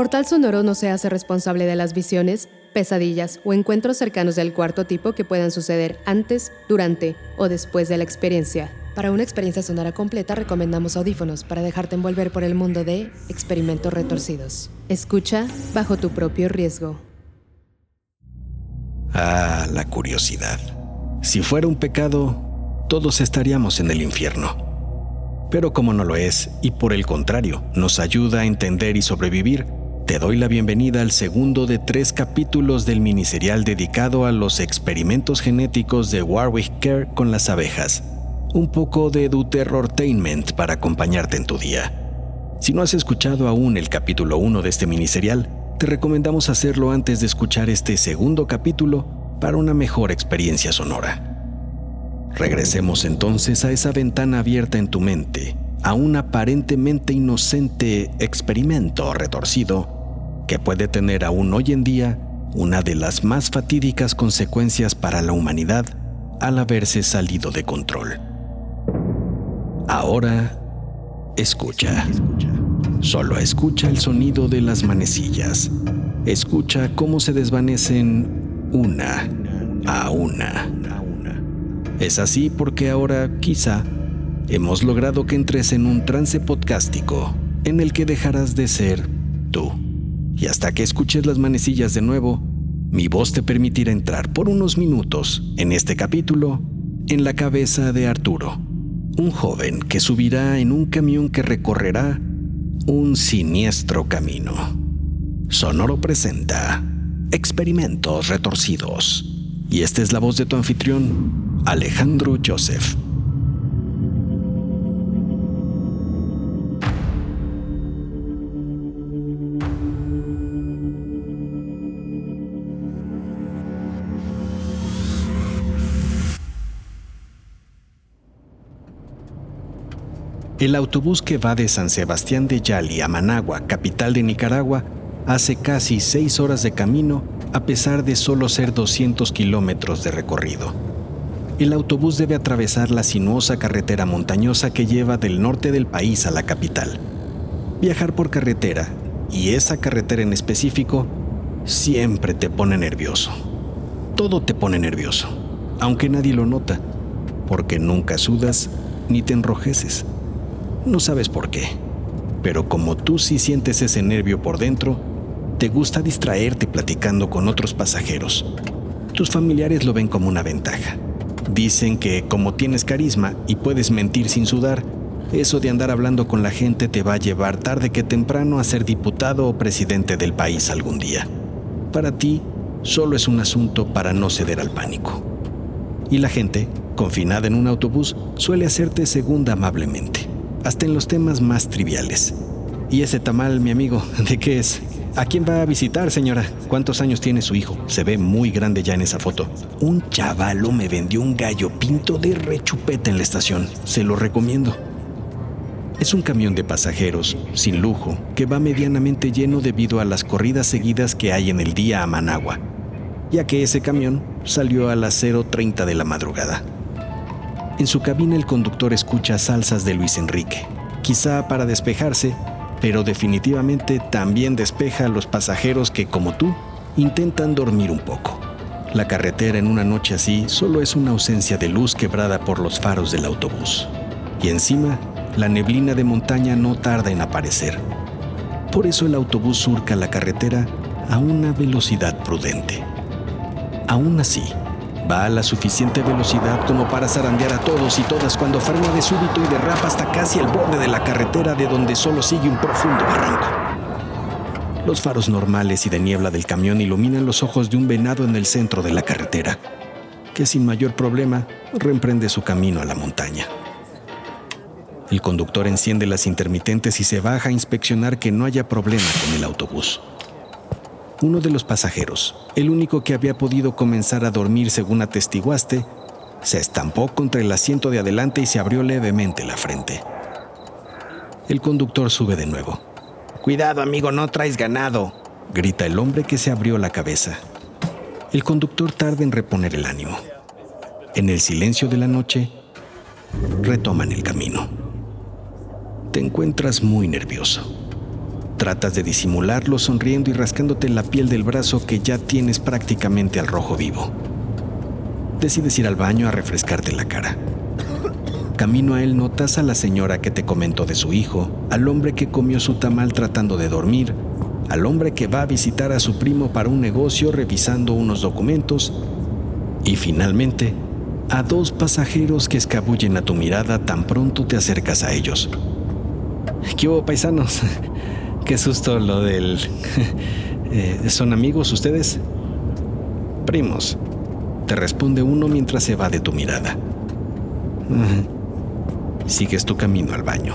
Portal Sonoro no se hace responsable de las visiones, pesadillas o encuentros cercanos del cuarto tipo que puedan suceder antes, durante o después de la experiencia. Para una experiencia sonora completa recomendamos audífonos para dejarte envolver por el mundo de experimentos retorcidos. Escucha bajo tu propio riesgo. Ah, la curiosidad. Si fuera un pecado, todos estaríamos en el infierno. Pero como no lo es, y por el contrario, nos ayuda a entender y sobrevivir, te doy la bienvenida al segundo de tres capítulos del miniserial dedicado a los experimentos genéticos de Warwick Care con las abejas. Un poco de Terrortainment para acompañarte en tu día. Si no has escuchado aún el capítulo 1 de este miniserial, te recomendamos hacerlo antes de escuchar este segundo capítulo para una mejor experiencia sonora. Regresemos entonces a esa ventana abierta en tu mente, a un aparentemente inocente experimento retorcido que puede tener aún hoy en día una de las más fatídicas consecuencias para la humanidad al haberse salido de control. Ahora, escucha. Solo escucha el sonido de las manecillas. Escucha cómo se desvanecen una a una. Es así porque ahora, quizá, hemos logrado que entres en un trance podcástico en el que dejarás de ser tú y hasta que escuches las manecillas de nuevo, mi voz te permitirá entrar por unos minutos en este capítulo en la cabeza de Arturo, un joven que subirá en un camión que recorrerá un siniestro camino. Sonoro presenta Experimentos Retorcidos. Y esta es la voz de tu anfitrión, Alejandro Joseph. El autobús que va de San Sebastián de Yali a Managua, capital de Nicaragua, hace casi seis horas de camino a pesar de solo ser 200 kilómetros de recorrido. El autobús debe atravesar la sinuosa carretera montañosa que lleva del norte del país a la capital. Viajar por carretera, y esa carretera en específico, siempre te pone nervioso. Todo te pone nervioso, aunque nadie lo nota, porque nunca sudas ni te enrojeces. No sabes por qué, pero como tú sí sientes ese nervio por dentro, te gusta distraerte platicando con otros pasajeros. Tus familiares lo ven como una ventaja. Dicen que como tienes carisma y puedes mentir sin sudar, eso de andar hablando con la gente te va a llevar tarde que temprano a ser diputado o presidente del país algún día. Para ti, solo es un asunto para no ceder al pánico. Y la gente, confinada en un autobús, suele hacerte segunda amablemente hasta en los temas más triviales. ¿Y ese tamal, mi amigo, de qué es? ¿A quién va a visitar, señora? ¿Cuántos años tiene su hijo? Se ve muy grande ya en esa foto. Un chavalo me vendió un gallo pinto de rechupeta en la estación. Se lo recomiendo. Es un camión de pasajeros, sin lujo, que va medianamente lleno debido a las corridas seguidas que hay en el día a Managua, ya que ese camión salió a las 0.30 de la madrugada. En su cabina el conductor escucha salsas de Luis Enrique, quizá para despejarse, pero definitivamente también despeja a los pasajeros que, como tú, intentan dormir un poco. La carretera en una noche así solo es una ausencia de luz quebrada por los faros del autobús. Y encima, la neblina de montaña no tarda en aparecer. Por eso el autobús surca la carretera a una velocidad prudente. Aún así, Va a la suficiente velocidad como para zarandear a todos y todas cuando frena de súbito y derrapa hasta casi el borde de la carretera de donde solo sigue un profundo barranco. Los faros normales y de niebla del camión iluminan los ojos de un venado en el centro de la carretera. que sin mayor problema reemprende su camino a la montaña. El conductor enciende las intermitentes y se baja a inspeccionar que no haya problema con el autobús. Uno de los pasajeros, el único que había podido comenzar a dormir según atestiguaste, se estampó contra el asiento de adelante y se abrió levemente la frente. El conductor sube de nuevo. Cuidado, amigo, no traes ganado, grita el hombre que se abrió la cabeza. El conductor tarda en reponer el ánimo. En el silencio de la noche, retoman el camino. Te encuentras muy nervioso. Tratas de disimularlo sonriendo y rascándote la piel del brazo que ya tienes prácticamente al rojo vivo decides ir al baño a refrescarte la cara. Camino a él notas a la señora que te comentó de su hijo, al hombre que comió su tamal tratando de dormir, al hombre que va a visitar a su primo para un negocio revisando unos documentos y finalmente a dos pasajeros que escabullen a tu mirada tan pronto te acercas a ellos. ¿Qué hubo, paisanos? Qué susto lo del... Eh, ¿Son amigos ustedes? Primos, te responde uno mientras se va de tu mirada. Sigues tu camino al baño.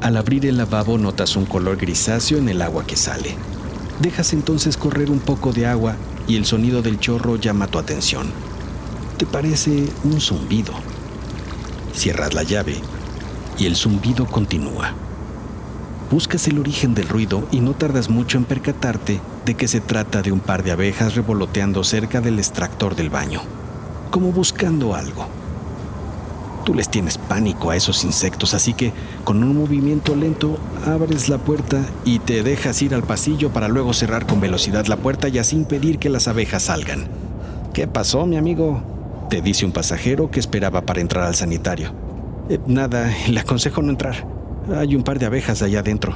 Al abrir el lavabo notas un color grisáceo en el agua que sale. Dejas entonces correr un poco de agua y el sonido del chorro llama tu atención. Te parece un zumbido. Cierras la llave y el zumbido continúa. Buscas el origen del ruido y no tardas mucho en percatarte de que se trata de un par de abejas revoloteando cerca del extractor del baño, como buscando algo. Tú les tienes pánico a esos insectos, así que con un movimiento lento abres la puerta y te dejas ir al pasillo para luego cerrar con velocidad la puerta y así impedir que las abejas salgan. ¿Qué pasó, mi amigo? Te dice un pasajero que esperaba para entrar al sanitario. Eh, nada, le aconsejo no entrar. Hay un par de abejas allá adentro.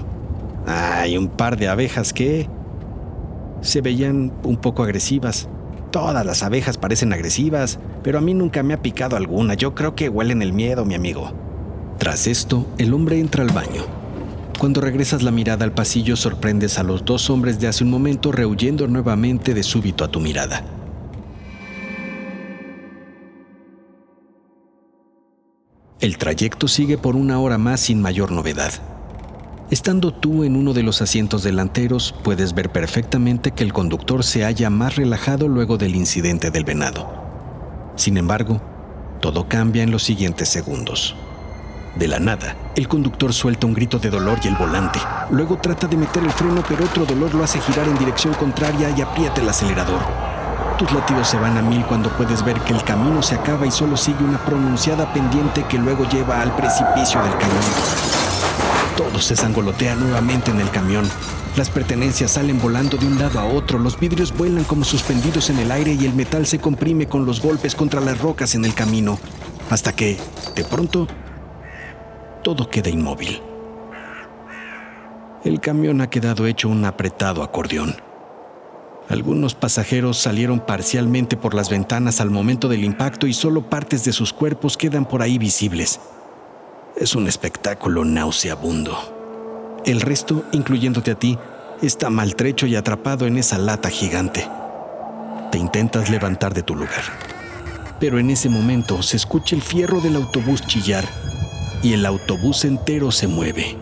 Hay un par de abejas que se veían un poco agresivas. Todas las abejas parecen agresivas, pero a mí nunca me ha picado alguna. Yo creo que huelen el miedo, mi amigo. Tras esto, el hombre entra al baño. Cuando regresas la mirada al pasillo, sorprendes a los dos hombres de hace un momento rehuyendo nuevamente de súbito a tu mirada. El trayecto sigue por una hora más sin mayor novedad. Estando tú en uno de los asientos delanteros, puedes ver perfectamente que el conductor se halla más relajado luego del incidente del venado. Sin embargo, todo cambia en los siguientes segundos. De la nada, el conductor suelta un grito de dolor y el volante. Luego trata de meter el freno, pero otro dolor lo hace girar en dirección contraria y aprieta el acelerador. Tus latidos se van a mil cuando puedes ver que el camino se acaba y solo sigue una pronunciada pendiente que luego lleva al precipicio del camión. Todo se zangolotea nuevamente en el camión. Las pertenencias salen volando de un lado a otro, los vidrios vuelan como suspendidos en el aire y el metal se comprime con los golpes contra las rocas en el camino, hasta que, de pronto, todo queda inmóvil. El camión ha quedado hecho un apretado acordeón. Algunos pasajeros salieron parcialmente por las ventanas al momento del impacto y solo partes de sus cuerpos quedan por ahí visibles. Es un espectáculo nauseabundo. El resto, incluyéndote a ti, está maltrecho y atrapado en esa lata gigante. Te intentas levantar de tu lugar. Pero en ese momento se escucha el fierro del autobús chillar y el autobús entero se mueve.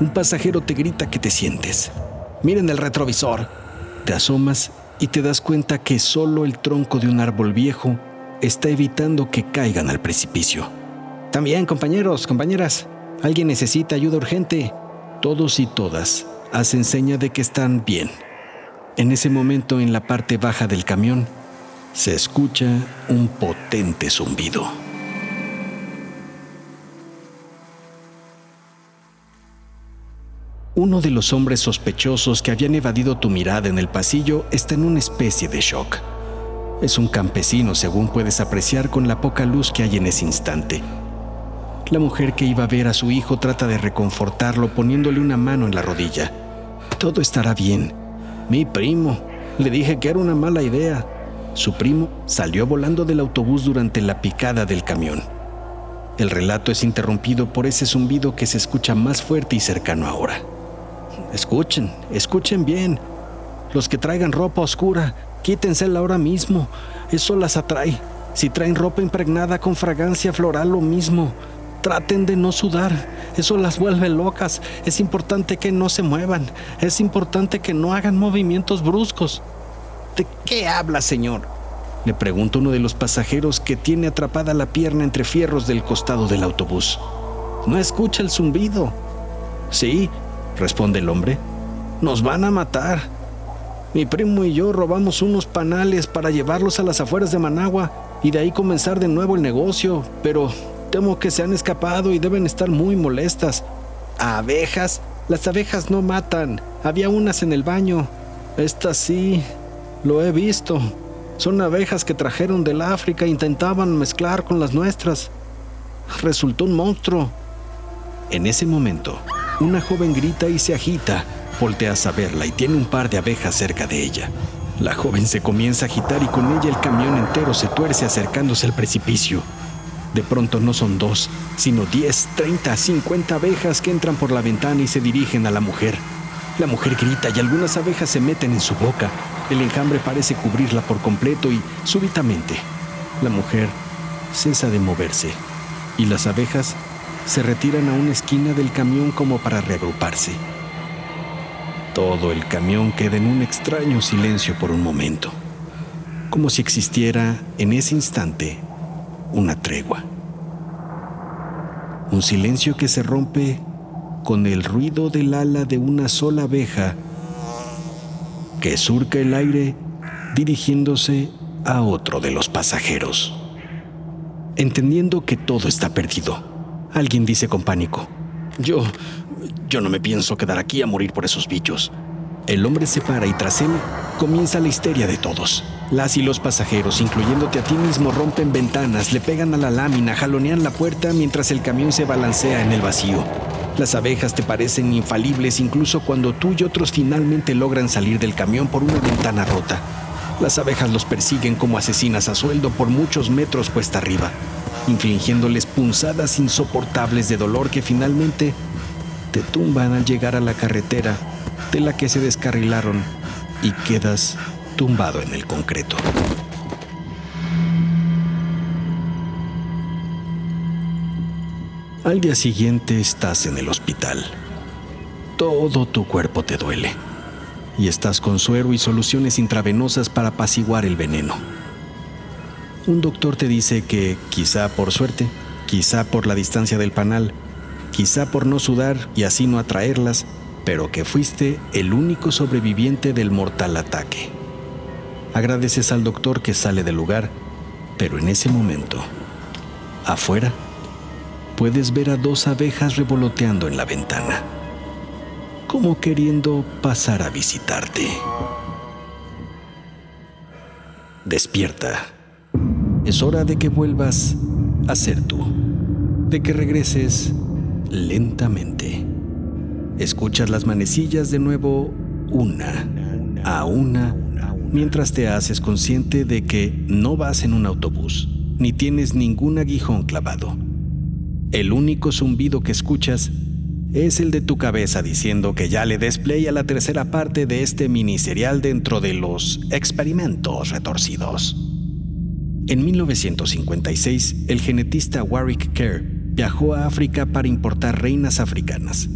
Un pasajero te grita que te sientes. Miren el retrovisor, te asomas y te das cuenta que solo el tronco de un árbol viejo está evitando que caigan al precipicio. También, compañeros, compañeras, alguien necesita ayuda urgente. Todos y todas hacen seña de que están bien. En ese momento, en la parte baja del camión, se escucha un potente zumbido. Uno de los hombres sospechosos que habían evadido tu mirada en el pasillo está en una especie de shock. Es un campesino, según puedes apreciar con la poca luz que hay en ese instante. La mujer que iba a ver a su hijo trata de reconfortarlo poniéndole una mano en la rodilla. Todo estará bien. Mi primo. Le dije que era una mala idea. Su primo salió volando del autobús durante la picada del camión. El relato es interrumpido por ese zumbido que se escucha más fuerte y cercano ahora. Escuchen, escuchen bien. Los que traigan ropa oscura, quítensela ahora mismo. Eso las atrae. Si traen ropa impregnada con fragancia floral, lo mismo. Traten de no sudar. Eso las vuelve locas. Es importante que no se muevan. Es importante que no hagan movimientos bruscos. ¿De qué habla, señor? Le pregunta uno de los pasajeros que tiene atrapada la pierna entre fierros del costado del autobús. No escucha el zumbido. Sí, responde el hombre. Nos van a matar. Mi primo y yo robamos unos panales para llevarlos a las afueras de Managua y de ahí comenzar de nuevo el negocio, pero temo que se han escapado y deben estar muy molestas. ¿Abejas? Las abejas no matan. Había unas en el baño. Estas sí, lo he visto. Son abejas que trajeron del África e intentaban mezclar con las nuestras. Resultó un monstruo. En ese momento, una joven grita y se agita. Volteas a verla y tiene un par de abejas cerca de ella. La joven se comienza a agitar y con ella el camión entero se tuerce acercándose al precipicio. De pronto no son dos, sino 10, 30, 50 abejas que entran por la ventana y se dirigen a la mujer. La mujer grita y algunas abejas se meten en su boca. El enjambre parece cubrirla por completo y, súbitamente, la mujer cesa de moverse y las abejas se retiran a una esquina del camión como para reagruparse. Todo el camión queda en un extraño silencio por un momento, como si existiera en ese instante una tregua. Un silencio que se rompe con el ruido del ala de una sola abeja que surca el aire dirigiéndose a otro de los pasajeros. Entendiendo que todo está perdido, alguien dice con pánico, yo, yo no me pienso quedar aquí a morir por esos bichos. El hombre se para y tras él comienza la histeria de todos. Las y los pasajeros, incluyéndote a ti mismo, rompen ventanas, le pegan a la lámina, jalonean la puerta mientras el camión se balancea en el vacío. Las abejas te parecen infalibles incluso cuando tú y otros finalmente logran salir del camión por una ventana rota. Las abejas los persiguen como asesinas a sueldo por muchos metros cuesta arriba, infligiéndoles punzadas insoportables de dolor que finalmente te tumban al llegar a la carretera de la que se descarrilaron y quedas tumbado en el concreto. Al día siguiente estás en el hospital. Todo tu cuerpo te duele y estás con suero y soluciones intravenosas para apaciguar el veneno. Un doctor te dice que, quizá por suerte, quizá por la distancia del panal, quizá por no sudar y así no atraerlas, pero que fuiste el único sobreviviente del mortal ataque. Agradeces al doctor que sale del lugar, pero en ese momento, afuera, puedes ver a dos abejas revoloteando en la ventana, como queriendo pasar a visitarte. Despierta. Es hora de que vuelvas a ser tú, de que regreses lentamente. Escuchas las manecillas de nuevo una a una mientras te haces consciente de que no vas en un autobús ni tienes ningún aguijón clavado. El único zumbido que escuchas es el de tu cabeza diciendo que ya le des la tercera parte de este mini serial dentro de los experimentos retorcidos. En 1956, el genetista Warwick Kerr viajó a África para importar reinas africanas.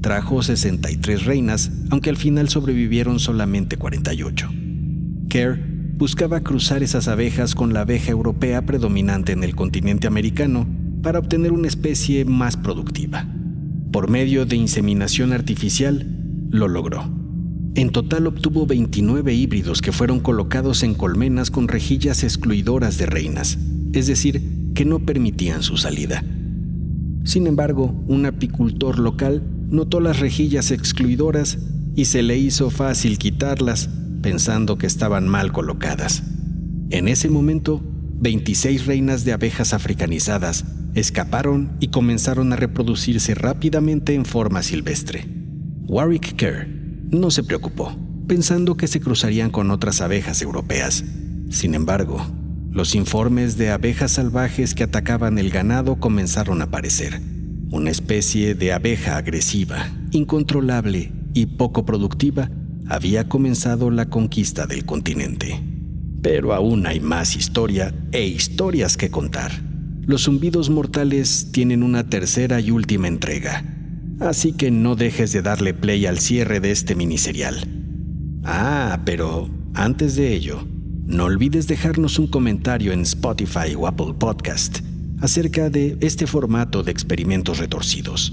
Trajo 63 reinas, aunque al final sobrevivieron solamente 48. Kerr buscaba cruzar esas abejas con la abeja europea predominante en el continente americano para obtener una especie más productiva. Por medio de inseminación artificial, lo logró. En total obtuvo 29 híbridos que fueron colocados en colmenas con rejillas excluidoras de reinas, es decir, que no permitían su salida. Sin embargo, un apicultor local notó las rejillas excluidoras y se le hizo fácil quitarlas pensando que estaban mal colocadas. En ese momento, 26 reinas de abejas africanizadas escaparon y comenzaron a reproducirse rápidamente en forma silvestre. Warwick Kerr no se preocupó, pensando que se cruzarían con otras abejas europeas. Sin embargo, los informes de abejas salvajes que atacaban el ganado comenzaron a aparecer una especie de abeja agresiva, incontrolable y poco productiva, había comenzado la conquista del continente. Pero aún hay más historia e historias que contar. Los zumbidos mortales tienen una tercera y última entrega, así que no dejes de darle play al cierre de este miniserial. Ah, pero antes de ello, no olvides dejarnos un comentario en Spotify o Apple Podcast acerca de este formato de experimentos retorcidos.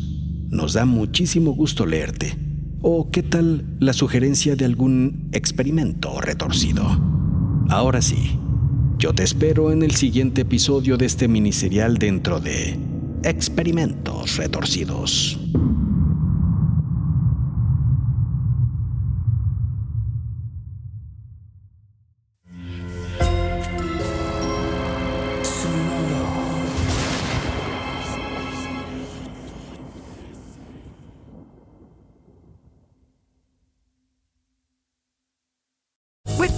Nos da muchísimo gusto leerte. ¿O qué tal la sugerencia de algún experimento retorcido? Ahora sí, yo te espero en el siguiente episodio de este miniserial dentro de Experimentos Retorcidos.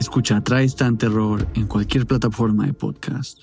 Escucha Tristan Terror en cualquier plataforma de podcast.